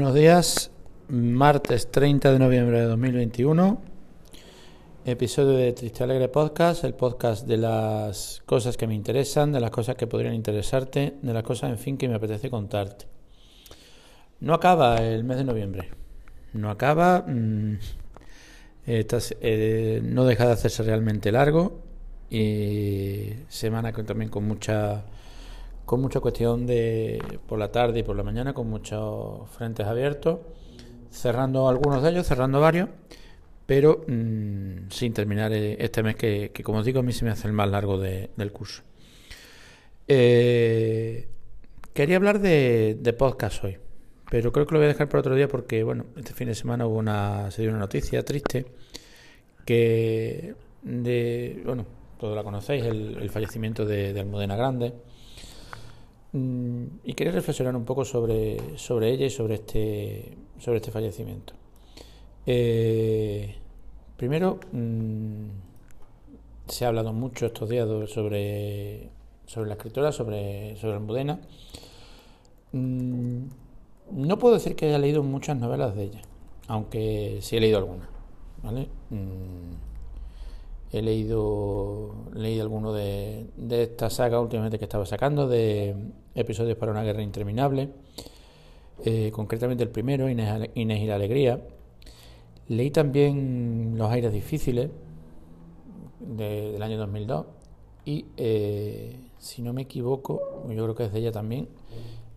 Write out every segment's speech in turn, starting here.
Buenos días, martes 30 de noviembre de 2021, episodio de Triste Alegre Podcast, el podcast de las cosas que me interesan, de las cosas que podrían interesarte, de las cosas, en fin, que me apetece contarte. No acaba el mes de noviembre, no acaba, mmm, eh, no deja de hacerse realmente largo y semana también con mucha con mucha cuestión de por la tarde y por la mañana, con muchos frentes abiertos, cerrando algunos de ellos, cerrando varios, pero mmm, sin terminar eh, este mes que, que, como os digo, a mí se me hace el más largo de, del curso. Eh, quería hablar de, de, podcast hoy, pero creo que lo voy a dejar para otro día porque, bueno, este fin de semana hubo una, se dio una noticia triste que, de, bueno, todos la conocéis, el, el fallecimiento de, de Almudena Grande Mm, y quería reflexionar un poco sobre, sobre ella y sobre este, sobre este fallecimiento. Eh, primero, mmm, se ha hablado mucho estos días sobre, sobre la escritora, sobre, sobre Almudena. Mm, no puedo decir que haya leído muchas novelas de ella, aunque sí he leído algunas. ¿vale? Mm, He leído, leído alguno de, de esta saga últimamente que estaba sacando, de episodios para una guerra interminable, eh, concretamente el primero, Inés, Inés, y la Alegría. Leí también Los aires difíciles, de, del año 2002, y eh, si no me equivoco, yo creo que es de ella también,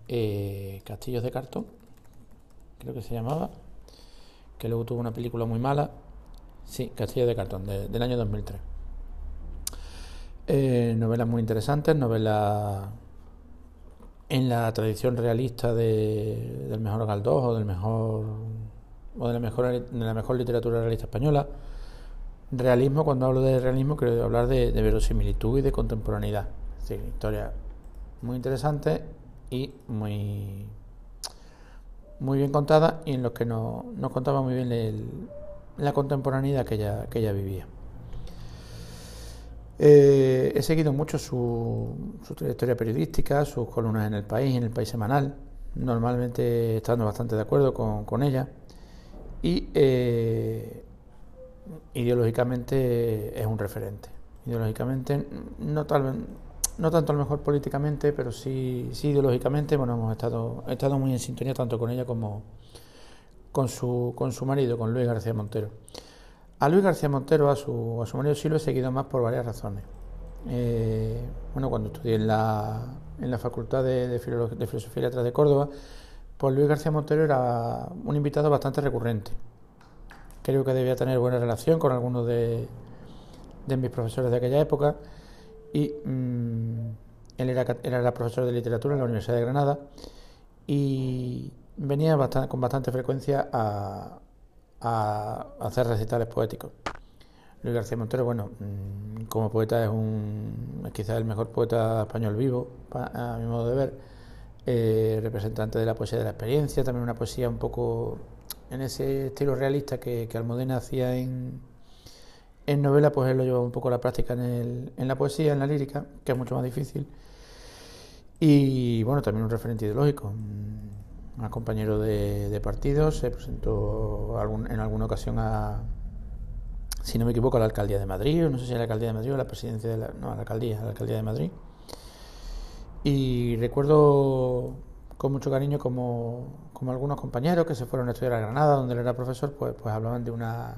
eh, Castillos de Cartón, creo que se llamaba, que luego tuvo una película muy mala Sí, Castillo de Cartón, de, del año 2003. Eh, novelas muy interesantes, novelas en la tradición realista de, del mejor Galdós o del mejor o de la mejor de la mejor literatura realista española. Realismo, cuando hablo de realismo, quiero hablar de, verosimilitud y de contemporaneidad. Es decir, historia muy interesante y muy muy bien contada y en los que no, nos contaba muy bien el, la contemporaneidad que ella, que ella vivía. Eh, he seguido mucho su, su, trayectoria periodística, sus columnas en el país, en el país semanal, normalmente estando bastante de acuerdo con, con ella. Y eh, ideológicamente es un referente. Ideológicamente, no, tal, no tanto a lo mejor políticamente, pero sí, sí ideológicamente, bueno, hemos estado, he estado muy en sintonía tanto con ella como, con su, con su marido, con Luis García Montero. A Luis García Montero, a su, a su marido, sí lo he seguido más por varias razones. Eh, bueno, cuando estudié en la, en la Facultad de, de, de Filosofía y Letras de Córdoba, pues Luis García Montero era un invitado bastante recurrente. Creo que debía tener buena relación con algunos de, de mis profesores de aquella época y mmm, él era, era profesor de literatura en la Universidad de Granada y, venía bastante, con bastante frecuencia a, a, hacer recitales poéticos. Luis García Montero, bueno, mm, como poeta es un quizás el mejor poeta español vivo, a mi modo de ver, eh, representante de la poesía de la experiencia, también una poesía un poco en ese estilo realista que, que hacía en, en novela, pues él lo lleva un poco a la práctica en, el, en la poesía, en la lírica, que es mucho más difícil. Y bueno, también un referente ideológico un compañero de, de partido, se presentó en alguna ocasión a, si no me equivoco, a la alcaldía de Madrid, no sé si a la alcaldía de Madrid o a la presidencia de la, a alcaldía, a la alcaldía de Madrid. Y recuerdo con mucho cariño como, como algunos compañeros que se fueron a estudiar a Granada, donde él era profesor, pues, pues hablaban de una,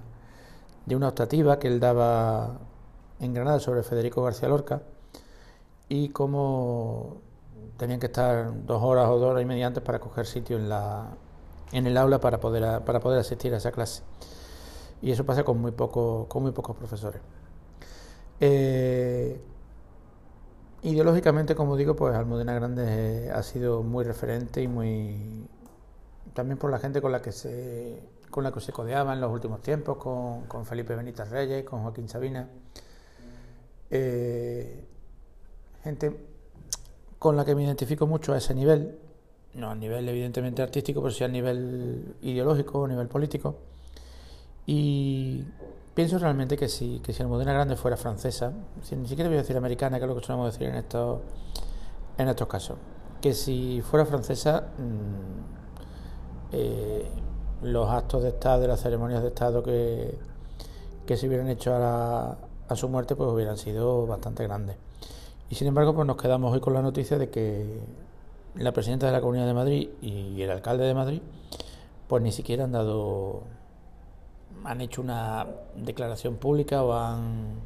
de una optativa que él daba en Granada sobre Federico García Lorca y cómo tenían que estar dos horas o dos horas y media antes para coger sitio en, la, en el aula para poder, para poder asistir a esa clase. Y eso pasa con muy, poco, con muy pocos profesores. Eh, ideológicamente, como digo, pues Almudena Grandes ha sido muy referente y muy también por la gente con la que se con la que se codeaba en los últimos tiempos, con, con Felipe Benítez Reyes, con Joaquín Sabina. Eh, gente con la que me identifico mucho a ese nivel, no a nivel evidentemente artístico, pero sí a nivel ideológico, a nivel político. Y pienso realmente que si, que si Almudena Grande fuera francesa, si, ni siquiera voy a decir americana, que es lo que solemos decir en estos, en estos casos, que si fuera francesa, eh, los actos de Estado y las ceremonias de Estado que, que se hubieran hecho a, a su muerte pues hubieran sido bastante grandes. Y sin embargo, pues nos quedamos hoy con la noticia de que la presidenta de la Comunidad de Madrid y el alcalde de Madrid, pues ni siquiera han dado, han hecho una declaración pública o han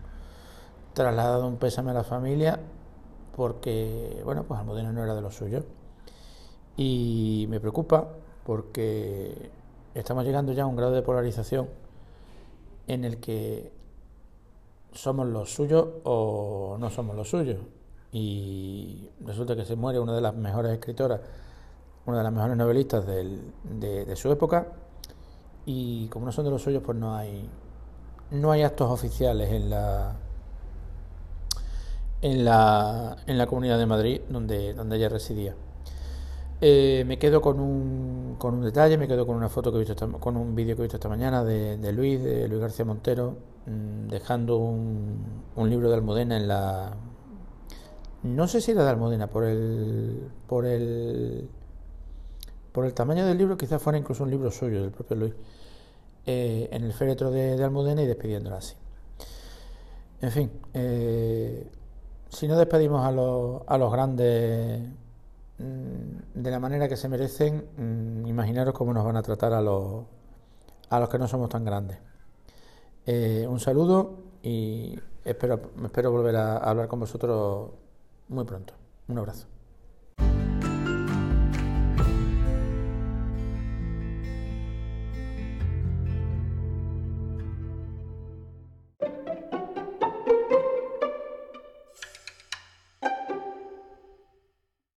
trasladado un pésame a la familia porque, bueno, pues Almudena no era de los suyos. Y me preocupa porque estamos llegando ya a un grado de polarización en el que somos los suyos o no somos los suyos. Y resulta que se muere una de las mejores escritoras, una de las mejores novelistas de, su época, y como no son de los suyos, pues no hay, no hay actos oficiales en la, en la, en la Comunidad de Madrid donde, donde ella residía. Eh, me quedo con un, con un detalle, me quedo con una foto que he visto, con un vídeo que he visto esta mañana de, Luis, de Luis García Montero, mm, dejando un, libro de Almudena en la... No sé si era de Almudena, por el, por el, por el tamaño del libro, quizás fuera incluso un libro suyo, del propio Luis, eh, en el féretro de, de, Almudena y despidiéndola así. En fin, eh, si no despedimos a los, a los grandes de la manera que se merecen, mm, imaginaros cómo nos van a tratar a los, a los que no somos tan grandes. Eh, un saludo y espero, espero volver a hablar con vosotros muy pronto. Un abrazo.